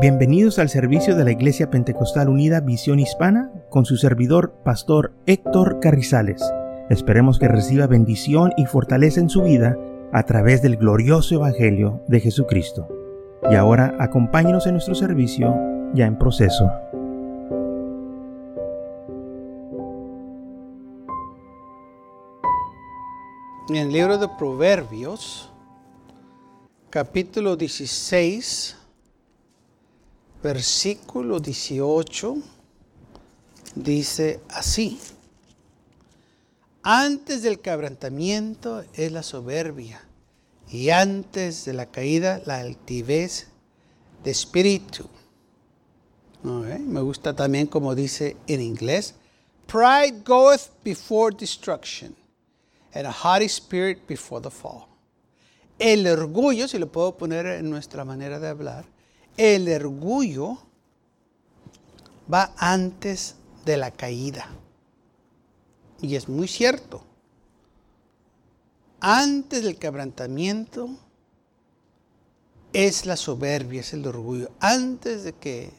Bienvenidos al servicio de la Iglesia Pentecostal Unida Visión Hispana con su servidor, Pastor Héctor Carrizales. Esperemos que reciba bendición y fortaleza en su vida a través del glorioso Evangelio de Jesucristo. Y ahora acompáñenos en nuestro servicio ya en proceso. En el libro de Proverbios, capítulo 16, versículo 18 dice así. Antes del quebrantamiento es la soberbia y antes de la caída la altivez de espíritu. Me gusta también como dice en inglés, pride goeth before destruction and a haughty spirit before the fall. El orgullo, si lo puedo poner en nuestra manera de hablar, el orgullo va antes de la caída. Y es muy cierto. Antes del quebrantamiento es la soberbia, es el orgullo. Antes de que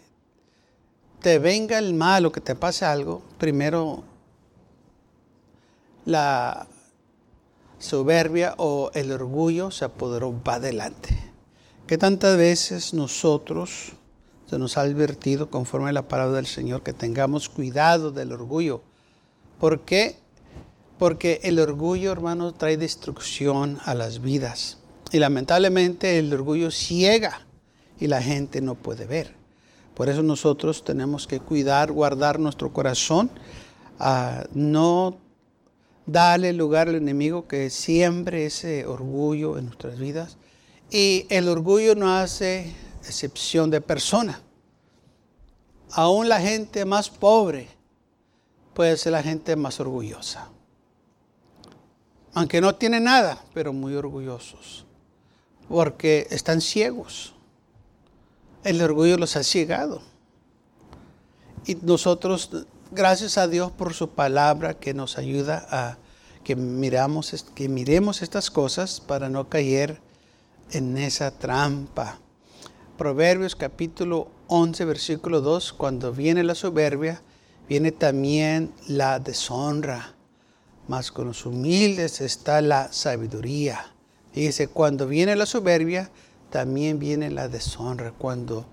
te venga el mal o que te pase algo, primero la soberbia o el orgullo se apoderó, va adelante que tantas veces nosotros se nos ha advertido conforme a la palabra del Señor que tengamos cuidado del orgullo. ¿Por qué? Porque el orgullo, hermano, trae destrucción a las vidas. Y lamentablemente el orgullo ciega y la gente no puede ver. Por eso nosotros tenemos que cuidar, guardar nuestro corazón, a no darle lugar al enemigo que siembre ese orgullo en nuestras vidas y el orgullo no hace excepción de persona. Aún la gente más pobre puede ser la gente más orgullosa. Aunque no tiene nada, pero muy orgullosos. Porque están ciegos. El orgullo los ha ciegado. Y nosotros, gracias a Dios por su palabra que nos ayuda a que, miramos, que miremos estas cosas para no caer en esa trampa. Proverbios capítulo 11, versículo 2, cuando viene la soberbia, viene también la deshonra, mas con los humildes está la sabiduría. Dice, cuando viene la soberbia, también viene la deshonra. Cuando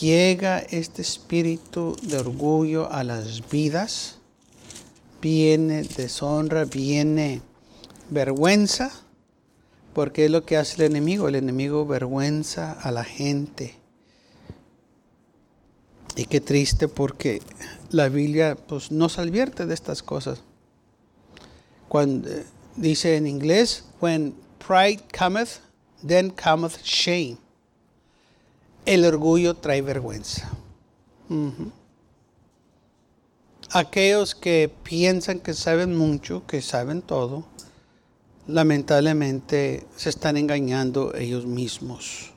llega este espíritu de orgullo a las vidas, viene deshonra, viene vergüenza porque es lo que hace el enemigo. El enemigo vergüenza a la gente. Y qué triste porque la Biblia pues, nos advierte de estas cosas. Cuando eh, dice en inglés, when pride cometh, then cometh shame. El orgullo trae vergüenza. Aquellos que piensan que saben mucho, que saben todo, lamentablemente se están engañando ellos mismos.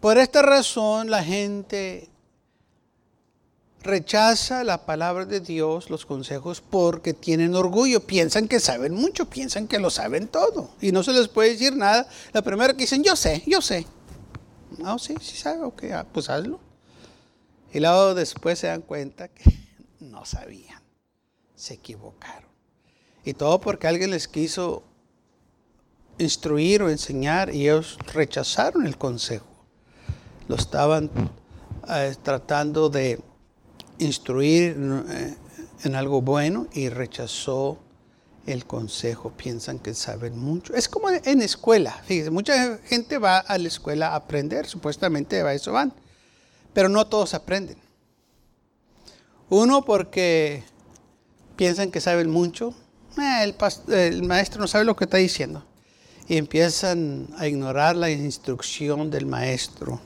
Por esta razón la gente rechaza la palabra de Dios, los consejos, porque tienen orgullo, piensan que saben mucho, piensan que lo saben todo y no se les puede decir nada. La primera que dicen, yo sé, yo sé. No, sí, sí sabe, ok, ah, pues hazlo. Y luego después se dan cuenta que no sabían, se equivocaron. Y todo porque alguien les quiso instruir o enseñar y ellos rechazaron el consejo. Lo estaban eh, tratando de instruir eh, en algo bueno y rechazó el consejo. Piensan que saben mucho. Es como en escuela. Fíjense, mucha gente va a la escuela a aprender, supuestamente a eso van. Pero no todos aprenden. Uno porque piensan que saben mucho eh, el, maestro no sabe lo que está diciendo. Y empiezan a ignorar la instrucción del maestro.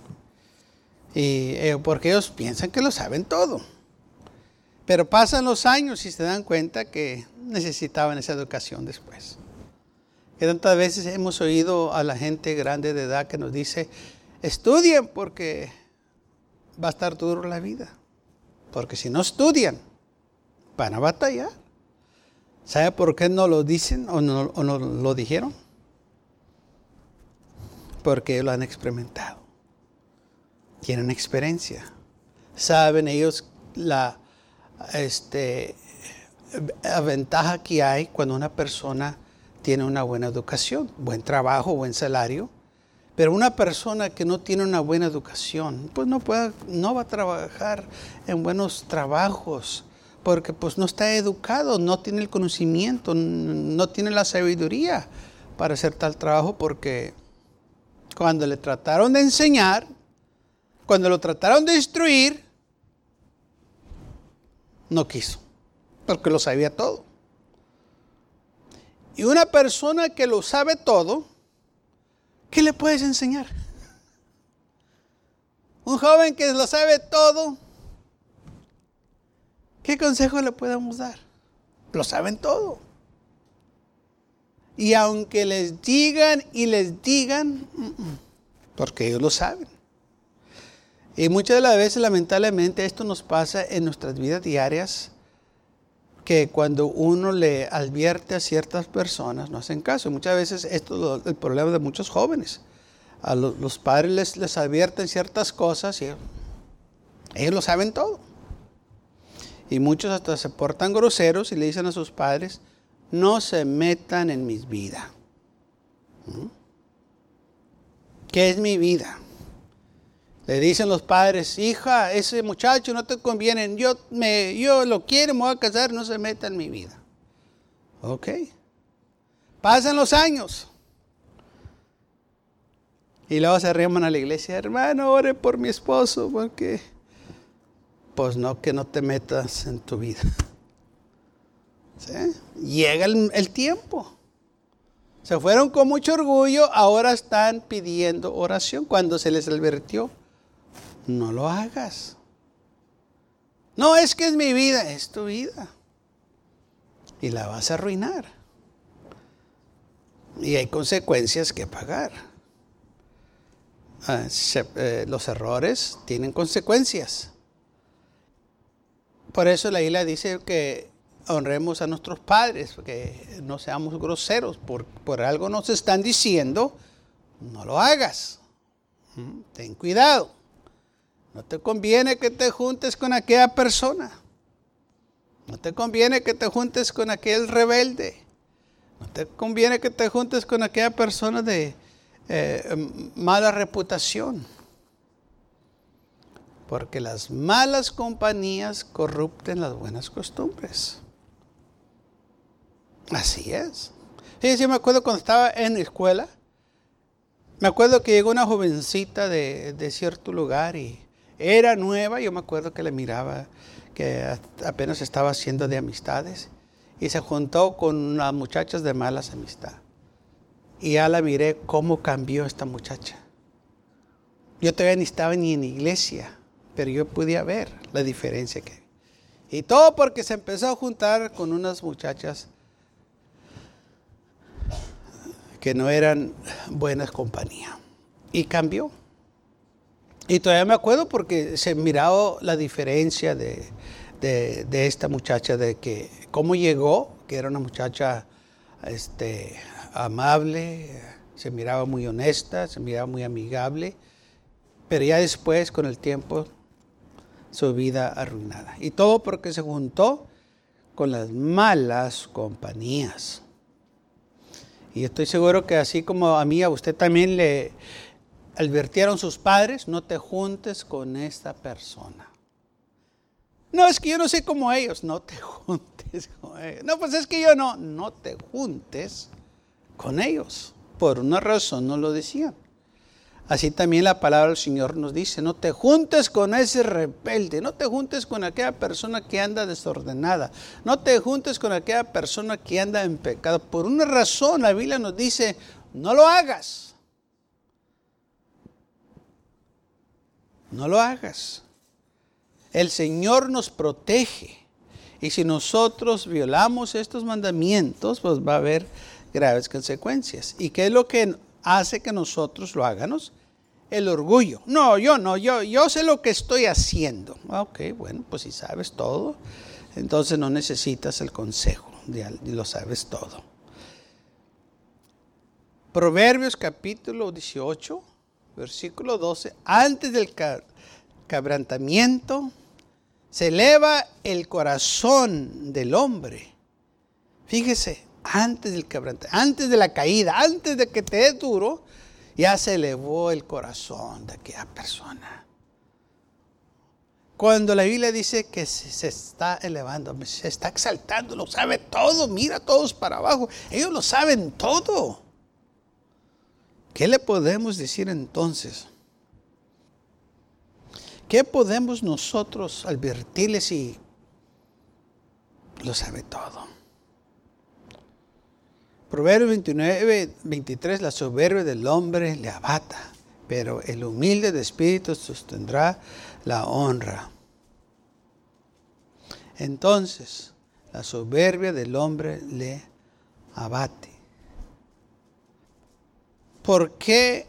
Y, eh, porque ellos piensan que lo saben todo. Pero pasan los años y se dan cuenta que necesitaban esa educación después. Que tantas veces hemos oído a la gente grande de edad que nos dice, estudien porque va a estar duro la vida. Porque si no estudian, van a batallar. ¿Sabe por qué no lo dicen o no, lo dijeron? Porque lo han experimentado. tienen experiencia. Saben ellos la este, ventaja que hay cuando una persona tiene una buena educación, buen trabajo, buen salario. Pero una persona que no tiene una buena educación, pues no va a trabajar en buenos trabajos, porque pues no está educado, no tiene el conocimiento, no tiene la sabiduría para hacer tal trabajo, porque cuando le trataron de enseñar, cuando lo trataron de instruir, no quiso, porque lo sabía todo. Y una persona que lo sabe todo, ¿qué le puedes enseñar? Un joven que lo sabe todo, ¿qué consejo le podemos dar? Lo saben todo. Y aunque les digan y les digan, porque ellos lo saben. Y muchas de las veces, lamentablemente, esto nos pasa en nuestras vidas diarias, que cuando uno le advierte a ciertas personas, no hacen caso. Muchas veces esto es el problema de muchos jóvenes. A los, padres les, les, advierten ciertas cosas y ellos lo saben todo. Y muchos hasta se portan groseros y le dicen a sus padres, no se metan en mis vidas. ¿Mm? ¿Qué es mi vida? Le dicen los padres, hija, ese muchacho no te conviene, yo, me, yo lo quiero, me voy a casar, no se meta en mi vida. Ok. Pasan los años. Y luego se arriman a la iglesia, hermano, ore por mi esposo, porque, pues no, que no te metas en tu vida. Llega el, tiempo. Se fueron con mucho orgullo, ahora están pidiendo oración cuando se les advirtió no lo hagas. No es que es mi vida, es tu vida. Y la vas a arruinar. Y hay consecuencias que pagar. Ah, eh, los errores tienen consecuencias. Por eso la isla dice que honremos a nuestros padres, que no seamos groseros. Por, por algo nos están diciendo, no lo hagas. Mm, ten cuidado. No te conviene que te juntes con aquella persona. No te conviene que te juntes con aquel rebelde. No te conviene que te juntes con aquella persona de eh, mala reputación. Porque las malas compañías corrupten las buenas costumbres. Así es. Sí, sí, me acuerdo cuando estaba en la escuela. Me acuerdo que llegó una jovencita de, de cierto lugar y era nueva, yo me acuerdo que le miraba, que apenas estaba haciendo de amistades, y se juntó con unas muchachas de malas amistades. Y ya la miré cómo cambió esta muchacha. Yo todavía ni estaba ni en iglesia, pero yo podía ver la diferencia que Y todo porque se empezó a juntar con unas muchachas que no eran buenas compañías. Y cambió. Y todavía me acuerdo porque se miraba la diferencia de, esta muchacha, de que cómo llegó, que era una muchacha este, amable, se miraba muy honesta, se miraba muy amigable, pero ya después, con el tiempo, su vida arruinada. Y todo porque se juntó con las malas compañías. Y estoy seguro que así como a mí, a usted también le, advirtieron sus padres, no te juntes con esta persona. No, es que yo no sé como ellos, no te juntes con ellos. No, pues es que yo no, no te juntes con ellos. Por una razón no lo decían. Así también la palabra del Señor nos dice, no te juntes con ese rebelde, no te juntes con aquella persona que anda desordenada, no te juntes con aquella persona que anda en pecado. Por una razón la Biblia nos dice, no lo hagas. No lo hagas. El Señor nos protege. Y si nosotros violamos estos mandamientos, pues va a haber graves consecuencias. ¿Y qué es lo que hace que nosotros lo hagamos? El orgullo. No, yo no, yo, yo sé lo que estoy haciendo. Ok, bueno, pues si sabes todo, entonces no necesitas el consejo, y lo sabes todo. Proverbios capítulo 18 versículo 12, antes del quebrantamiento, se eleva el corazón del hombre. Fíjese, antes del quebrantamiento, antes de la caída, antes de que te dé duro, ya se elevó el corazón de aquella persona. Cuando la Biblia dice que se está elevando, se está exaltando, lo sabe todo, mira todos para abajo, ellos lo saben todo. ¿Qué le podemos decir entonces? ¿Qué podemos nosotros advertirles si lo sabe todo? Proverbios 29, 23, la soberbia del hombre le abata, pero el humilde de espíritu sostendrá la honra. Entonces, la soberbia del hombre le abate. ¿Por qué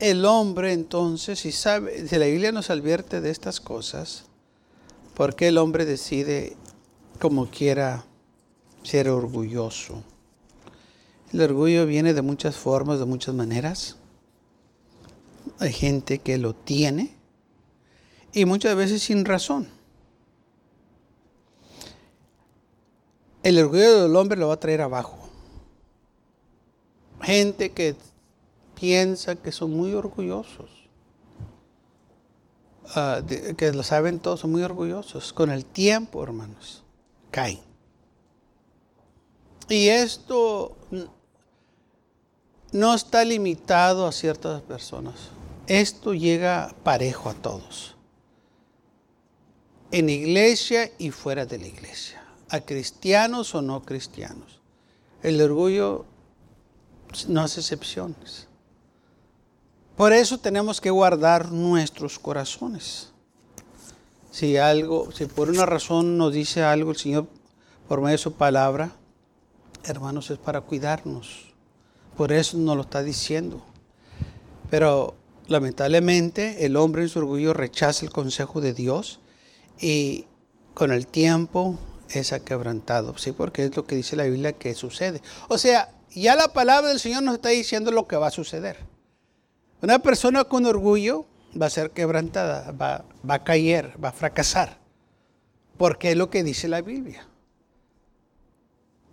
el hombre entonces, si sabe, si la Biblia nos advierte de estas cosas, por qué el hombre decide como quiera ser orgulloso? El orgullo viene de muchas formas, de muchas maneras. Hay gente que lo tiene y muchas veces sin razón. El orgullo del hombre lo va a traer abajo. Gente que piensa que son muy orgullosos, ah, que lo saben todos, son muy orgullosos. Con el tiempo, hermanos, caen. Y esto no está limitado a ciertas personas. Esto llega parejo a todos en iglesia y fuera de la iglesia, a cristianos o no cristianos. El orgullo no hace excepciones. Por eso tenemos que guardar nuestros corazones. Si algo, si por una razón nos dice algo el Señor por medio de su palabra, hermanos, es para cuidarnos. Por eso nos lo está diciendo. Pero lamentablemente el hombre en su orgullo rechaza el consejo de Dios y con el tiempo es quebrantado, ¿sí? Porque es lo que dice la Biblia que sucede. O sea, ya la palabra del Señor nos está diciendo lo que va a suceder. Una persona con orgullo va a ser quebrantada, va, va a caer, va a fracasar. Porque es lo que dice la Biblia.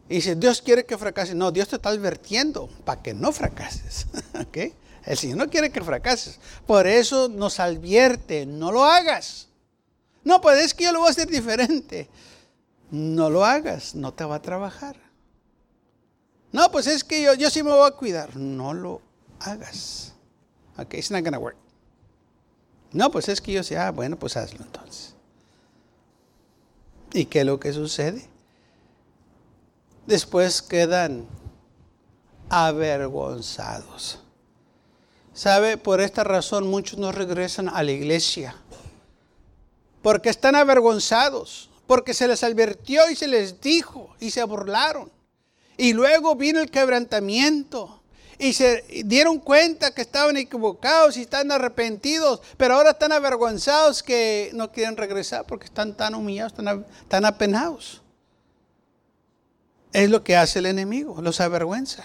Y dice, Dios quiere que fracase. No, Dios te está advirtiendo para que no fracases. ¿Okay? El Señor no quiere que fracases. Por eso nos advierte, no lo hagas. No, pues es que yo lo voy a hacer diferente. No lo hagas, no te va a trabajar. No, pues es que yo, yo sí me voy a cuidar. No lo hagas. Ok, it's not gonna work. No, pues es que yo sí, ah, bueno, pues hazlo entonces. ¿Y qué es lo que sucede? Después quedan avergonzados. ¿Sabe? Por esta razón muchos no regresan a la iglesia porque están avergonzados, porque se les advirtió y se les dijo y se burlaron. Y luego vino el quebrantamiento y se dieron cuenta que estaban equivocados y están arrepentidos, pero ahora están avergonzados que no quieren regresar porque están tan humillados, tan, tan apenados. Es lo que hace el enemigo, los avergüenza.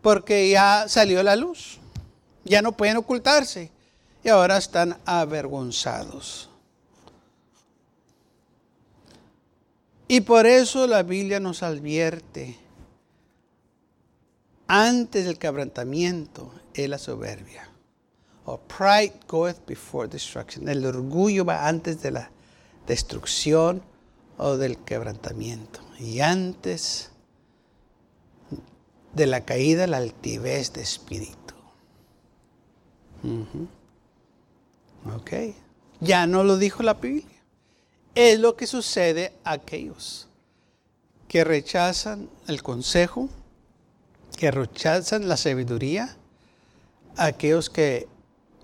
Porque ya salió la luz, ya no pueden ocultarse y ahora están avergonzados. Y por eso la Biblia nos advierte, antes del quebrantamiento es la soberbia. O pride goeth before destruction. El orgullo va antes de la destrucción o del quebrantamiento. Y antes de la caída, la altivez de espíritu. Ok. Ya no lo dijo la Biblia es lo que sucede a aquellos que rechazan el consejo, que rechazan la sabiduría, aquellos que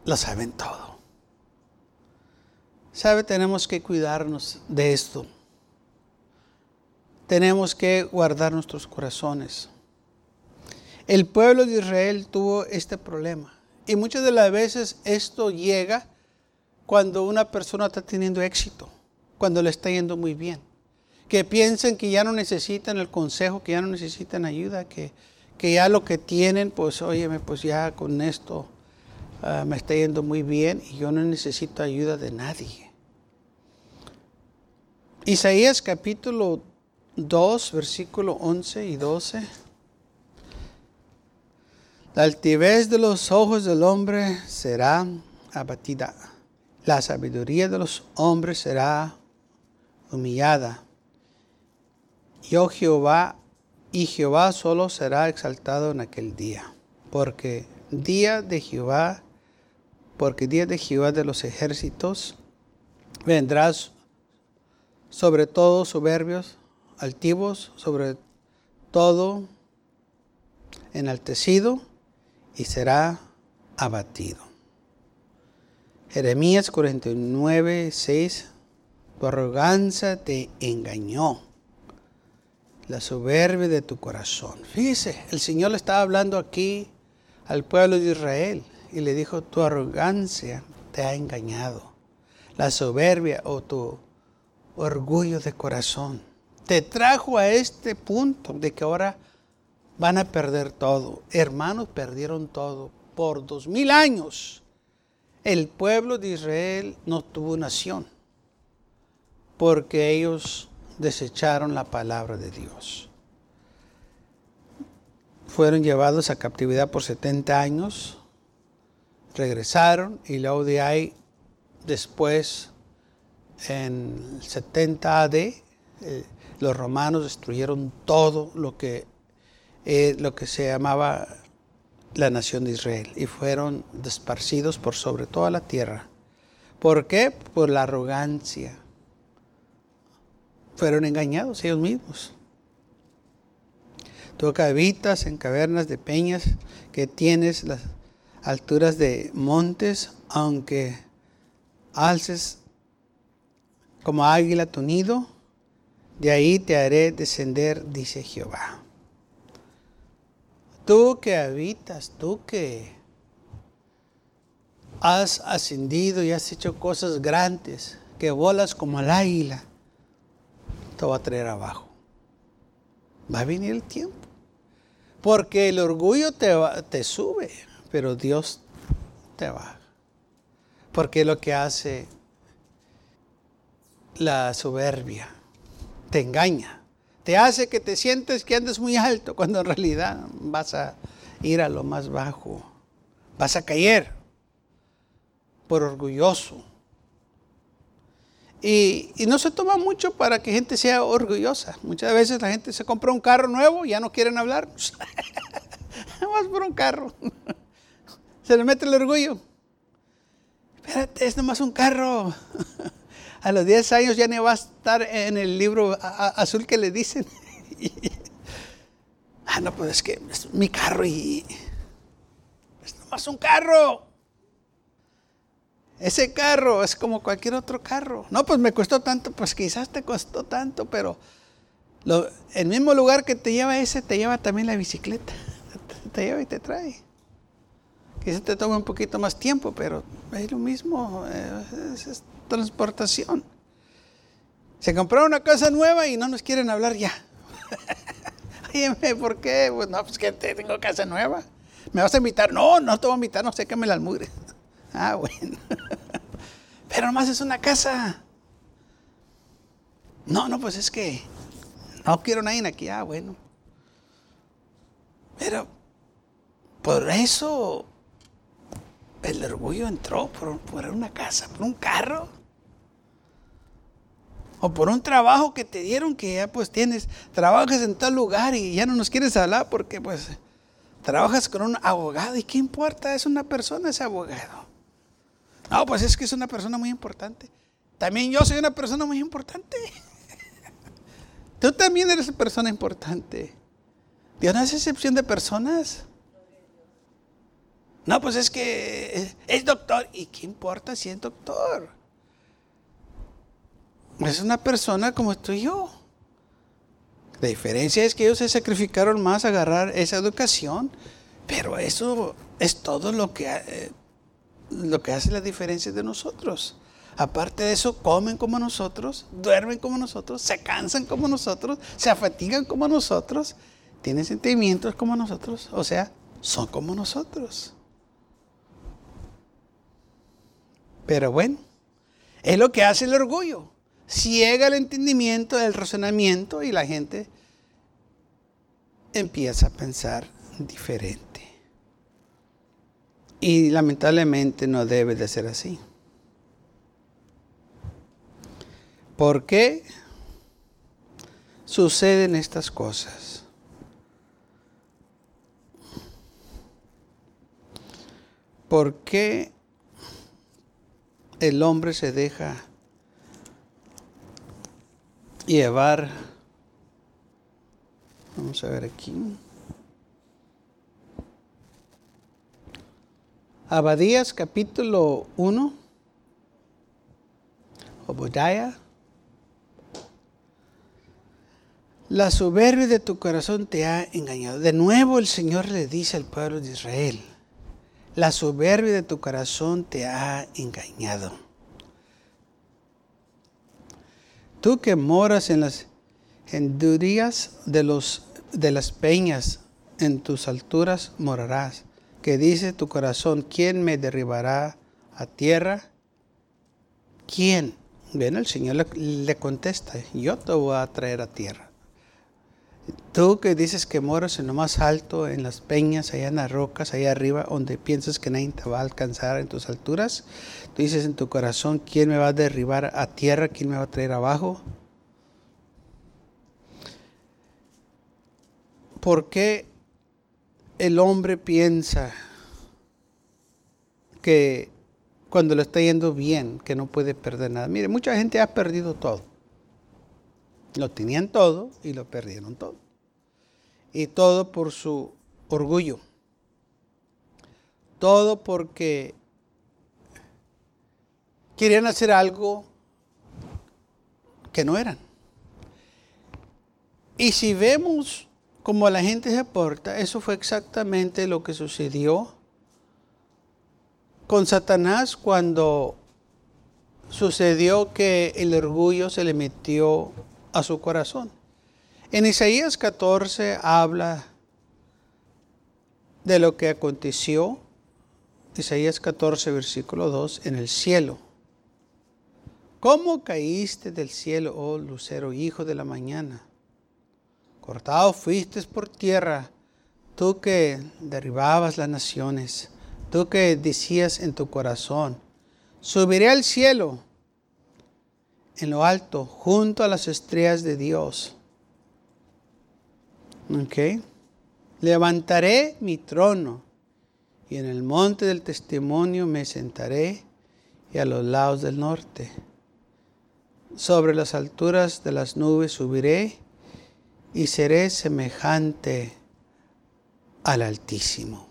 lo saben todo. ¿Sabe? Tenemos que cuidarnos de esto. Tenemos que guardar nuestros corazones. El pueblo de Israel tuvo este problema. Y muchas de las veces esto llega cuando una persona está teniendo éxito cuando le está yendo muy bien. Que piensen que ya no necesitan el consejo, que ya no necesitan ayuda, que, que ya lo que tienen, pues óyeme, pues ya con esto ah, me está yendo muy bien y yo no necesito ayuda de nadie. Isaías capítulo 2, versículo 11 y 12. La altivez de los ojos del hombre será abatida. La sabiduría de los hombres será humillada. Yo Jehová y Jehová solo será exaltado en aquel día. Porque día de Jehová, porque día de Jehová de los ejércitos, vendrás sobre todo soberbios, altivos, sobre todo enaltecido y será abatido. Jeremías 49, 6, tu arrogancia te engañó, la soberbia de tu corazón. Fíjese, el Señor le estaba hablando aquí al pueblo de Israel y le dijo, tu arrogancia te ha engañado, la soberbia o tu orgullo de corazón te trajo a este punto de que ahora van a perder todo. Hermanos, perdieron todo. Por dos mil años el pueblo de Israel no tuvo nación porque ellos desecharon la palabra de Dios. Fueron llevados a captividad por 70 años, regresaron y luego de ahí, después, en 70 AD, eh, los romanos destruyeron todo lo que, eh, lo que se llamaba la nación de Israel y fueron desparcidos por sobre toda la tierra. ¿Por qué? Por la arrogancia. Fueron engañados ellos mismos. Tú que habitas en cavernas de peñas, que tienes las alturas de montes, aunque alces como águila tu nido, de ahí te haré descender, dice Jehová. Tú que habitas, tú que has ascendido y has hecho cosas grandes, que volas como el águila, te va a traer abajo. Va a venir el tiempo. Porque el orgullo te, te sube, pero Dios te baja. Porque lo que hace la soberbia te engaña te hace que te sientes que andes muy alto cuando en realidad vas a ir a lo más bajo. Vas a caer por orgulloso. Y, no se toma mucho para que gente sea orgullosa. Muchas veces la gente se compra un carro nuevo y ya no quieren hablar. Vamos por un carro. se le mete el orgullo. Espérate, es nomás un carro. A los 10 años ya no va a estar en el libro azul que le dicen. ah, no, pues es que es mi carro y es nomás un carro. Ese carro es como cualquier otro carro. No, pues me costó tanto, pues quizás te costó tanto, pero el mismo lugar que te lleva ese, te lleva también la bicicleta. Te lleva y te trae. Quizás te toma un poquito más tiempo, pero es lo mismo. Eh, es, transportación. Se compraron una casa nueva y no nos quieren hablar ya. Oye, ¿por qué? Pues no, pues que tengo casa nueva. ¿Me vas a invitar? No, no te voy a invitar, no sé qué me la almugre. Ah, bueno. Pero nomás es una casa. No, no, pues es que no quiero nadie aquí. Ah, bueno. Pero por eso el orgullo entró por, por una casa, por un carro. O por un trabajo que te dieron que ya pues tienes, trabajas en tal lugar y ya no nos quieres hablar porque pues trabajas con un abogado. ¿Y qué importa? Es una persona ese abogado. No, pues es que es una persona muy importante. También yo soy una persona muy importante. Tú también eres una persona importante. Dios no hace excepción de personas. No, pues es que es doctor. ¿Y qué importa si es doctor? Es una persona como tú y yo. La diferencia es que ellos se sacrificaron más a agarrar esa educación, pero eso es todo lo que, eh, lo que hace la diferencia de nosotros. Aparte de eso, comen como nosotros, duermen como nosotros, se cansan como nosotros, se afatigan como nosotros, tienen sentimientos como nosotros, o sea, son como nosotros. Pero bueno, es lo que hace el orgullo. Ciega el entendimiento, el razonamiento y la gente empieza a pensar diferente. Y lamentablemente no debe de ser así. ¿Por qué suceden estas cosas? ¿Por qué el hombre se deja llevar? Vamos a ver aquí. Abadías capítulo 1. Obadiah La soberbia de tu corazón te ha engañado. De nuevo el Señor le dice al pueblo de Israel, la soberbia de tu corazón te ha engañado. Tú que moras en las hendurías de, los, de las peñas, en tus alturas morarás. Que dice tu corazón, ¿quién me derribará a tierra? ¿Quién? Bueno, el Señor le, le contesta, yo te voy a traer a tierra. Tú que dices que moras en lo más alto, en las peñas, allá en las rocas, allá arriba, donde piensas que nadie te va a alcanzar en tus alturas, tú dices en tu corazón, ¿quién me va a derribar a tierra? ¿Quién me va a traer abajo? ¿Por qué el hombre piensa que cuando le está yendo bien, que no puede perder nada? Mire, mucha gente ha perdido todo. Lo tenían todo y lo perdieron todo. Y todo por su orgullo. Todo porque querían hacer algo que no eran. Y si vemos cómo la gente se porta, eso fue exactamente lo que sucedió con Satanás cuando sucedió que el orgullo se le metió a su corazón. En Isaías 14 habla de lo que aconteció, Isaías 14, versículo 2, en el cielo. ¿Cómo caíste del cielo, oh lucero, hijo de la mañana? Cortado fuiste por tierra, tú que derribabas las naciones, tú que decías en tu corazón, subiré al cielo en lo alto, junto a las estrellas de Dios. Levantaré mi trono y en el monte del testimonio me sentaré y a los lados del norte. Sobre las alturas de las nubes subiré y seré semejante al Altísimo.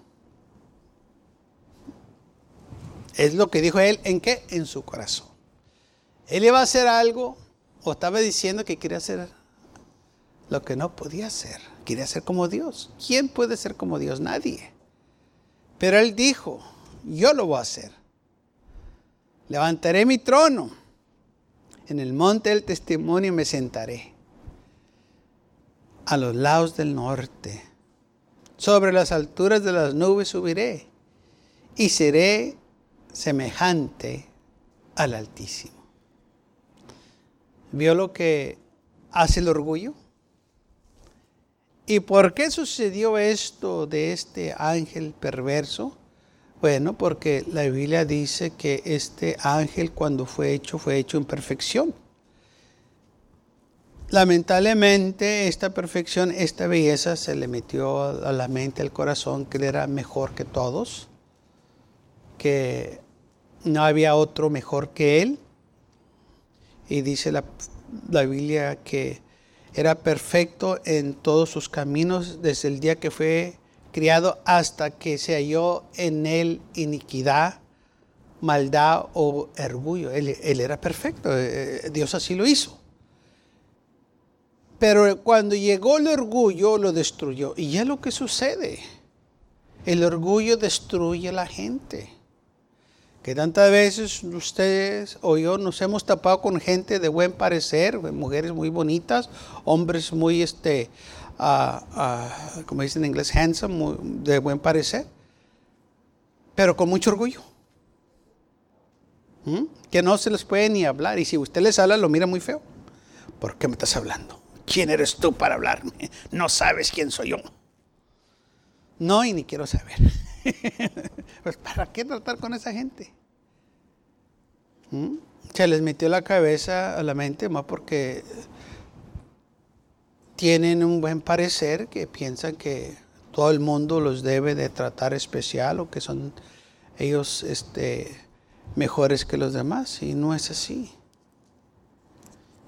Es lo que dijo él, ¿en qué? En su corazón. Él iba a hacer algo o estaba diciendo que quería hacer lo que no podía hacer. Quería ser como Dios. ¿Quién puede ser como Dios? Nadie. Pero él dijo, yo lo voy a hacer. Levantaré mi trono. En el monte del testimonio me sentaré. A los lados del norte. Sobre las alturas de las nubes subiré. Y seré semejante al Altísimo. ¿Vio lo que hace el orgullo? ¿Y por qué sucedió esto de este ángel perverso? Bueno, porque la Biblia dice que este ángel cuando fue hecho fue hecho en perfección. Lamentablemente esta perfección, esta belleza se le metió a la mente, al corazón, que él era mejor que todos, que no había otro mejor que él y dice la, Biblia que era perfecto en todos sus caminos desde el día que fue criado hasta que se halló en él iniquidad, maldad o orgullo. Él, él, era perfecto, eh, Dios así lo hizo. Pero cuando llegó el orgullo lo destruyó. Y ya lo que sucede, el orgullo destruye a la gente que tantas veces ustedes o yo nos hemos tapado con gente de buen parecer, mujeres muy bonitas, hombres muy este, como dicen en inglés, handsome, de buen parecer, pero con mucho orgullo. ¿Mm? Que no se les puede ni hablar. Y si usted les habla, lo mira muy feo. ¿Por qué me estás hablando? ¿Quién eres tú para hablarme? No sabes quién soy yo. No, y ni quiero saber. Pues, ¿para qué tratar con esa gente? ¿Mm? Se les metió la cabeza a la mente más porque tienen un buen parecer que piensan que todo el mundo los debe de tratar especial o que son ellos este, mejores que los demás y no es así.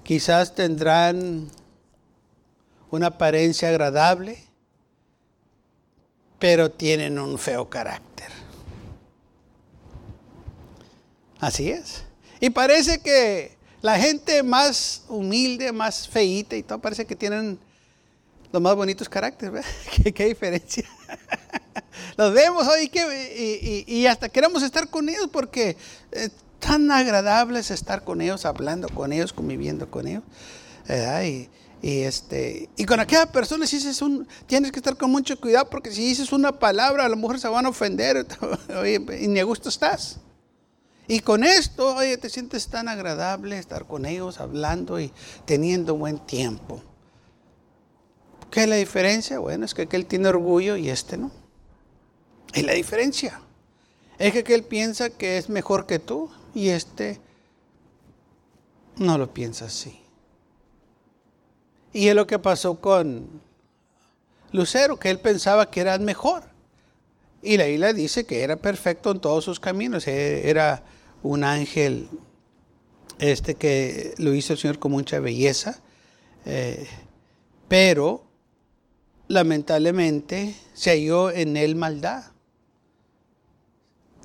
Quizás tendrán una apariencia agradable, pero tienen un feo carácter. Así es. Y parece que la gente más humilde, más feíta y todo, parece que tienen los más bonitos caracteres. ¿Qué, diferencia? los vemos hoy y, hasta queremos estar con ellos porque es tan agradables estar con ellos, hablando con ellos, conviviendo con ellos. Y, y, este, y con aquella persona si dices un, tienes que estar con mucho cuidado porque si dices una palabra a lo mejor se van a ofender y ni a gusto estás. Y con esto, oye, te sientes tan agradable estar con ellos, hablando y teniendo buen tiempo. ¿Qué es la diferencia? Bueno, es que aquel tiene orgullo y este no. Y la diferencia es que aquel piensa que es mejor que tú y este no lo piensa así. Y es lo que pasó con Lucero, que él pensaba que era mejor. Y la isla dice que era perfecto en todos sus caminos. E-, era un ángel este que lo hizo el Señor con mucha belleza. Eh, pero lamentablemente se halló en él maldad.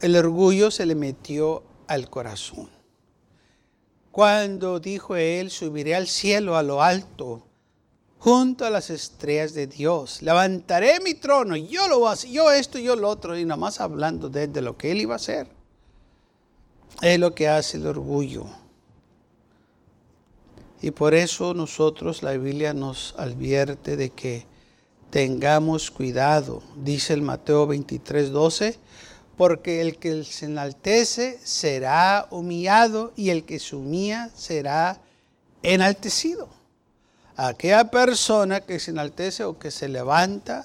El orgullo se le metió al corazón. Cuando dijo él, subiré al cielo a lo alto, junto a las estrellas de Dios, levantaré mi trono, yo lo voy a hacer, yo esto, yo lo otro, y nada más hablando de, de lo que él iba a hacer. Es lo que hace el orgullo. Y por eso nosotros, la Biblia nos advierte de que tengamos cuidado, dice el Mateo 23, 12, porque el que se enaltece será humillado y el que se humilla será enaltecido. Aquella persona que se enaltece o que se levanta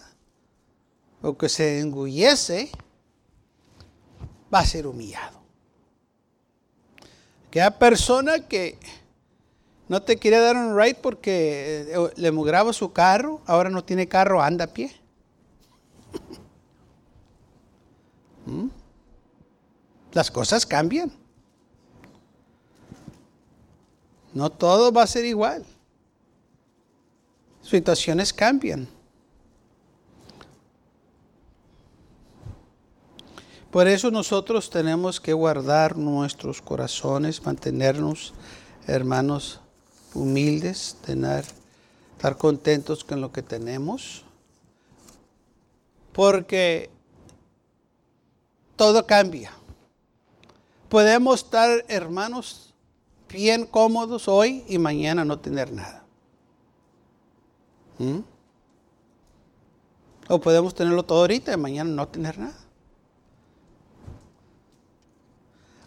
o que se engullece va a ser humillado. Aquella persona que no te quería dar un ride porque eh, le grabo su carro, ahora no tiene carro, anda a pie. ¿Mm? Las cosas cambian. No todo va a ser igual. Situaciones cambian. Por eso nosotros tenemos que guardar nuestros corazones, mantenernos, hermanos, humildes, tener, estar contentos con lo que tenemos, porque todo cambia. Podemos estar, hermanos, bien cómodos hoy y mañana no tener nada. ¿Mm? O podemos tenerlo todo ahorita y mañana no tener nada.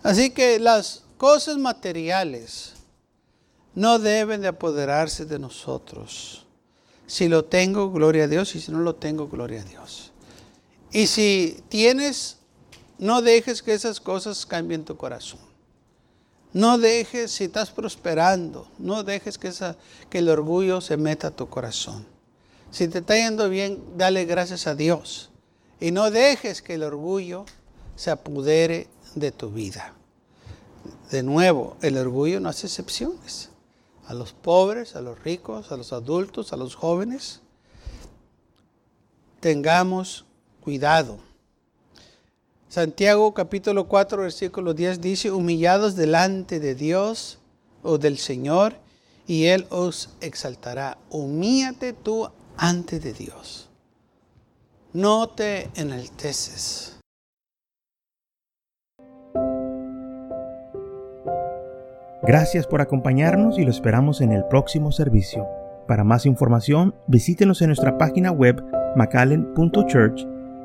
Así que las cosas materiales no deben de apoderarse de nosotros. Si lo tengo, gloria a Dios, y si no lo tengo, gloria a Dios. Y si tienes, no dejes que esas cosas cambien tu corazón. No dejes, si estás prosperando, no dejes que, el orgullo se meta a tu corazón. Si te está yendo bien, dale gracias a Dios. Y no dejes que el orgullo se apodere de tu vida. De nuevo, el orgullo no hace excepciones a los pobres, a los ricos, a los adultos, a los jóvenes. Tengamos cuidado. Santiago capítulo 4 versículo 10 dice, humillados delante de Dios o del Señor, y Él os exaltará. Humíate tú ante de Dios. No te enalteces. Gracias por acompañarnos y lo esperamos en el próximo servicio. Para más información, visítenos en nuestra página web macallen.church.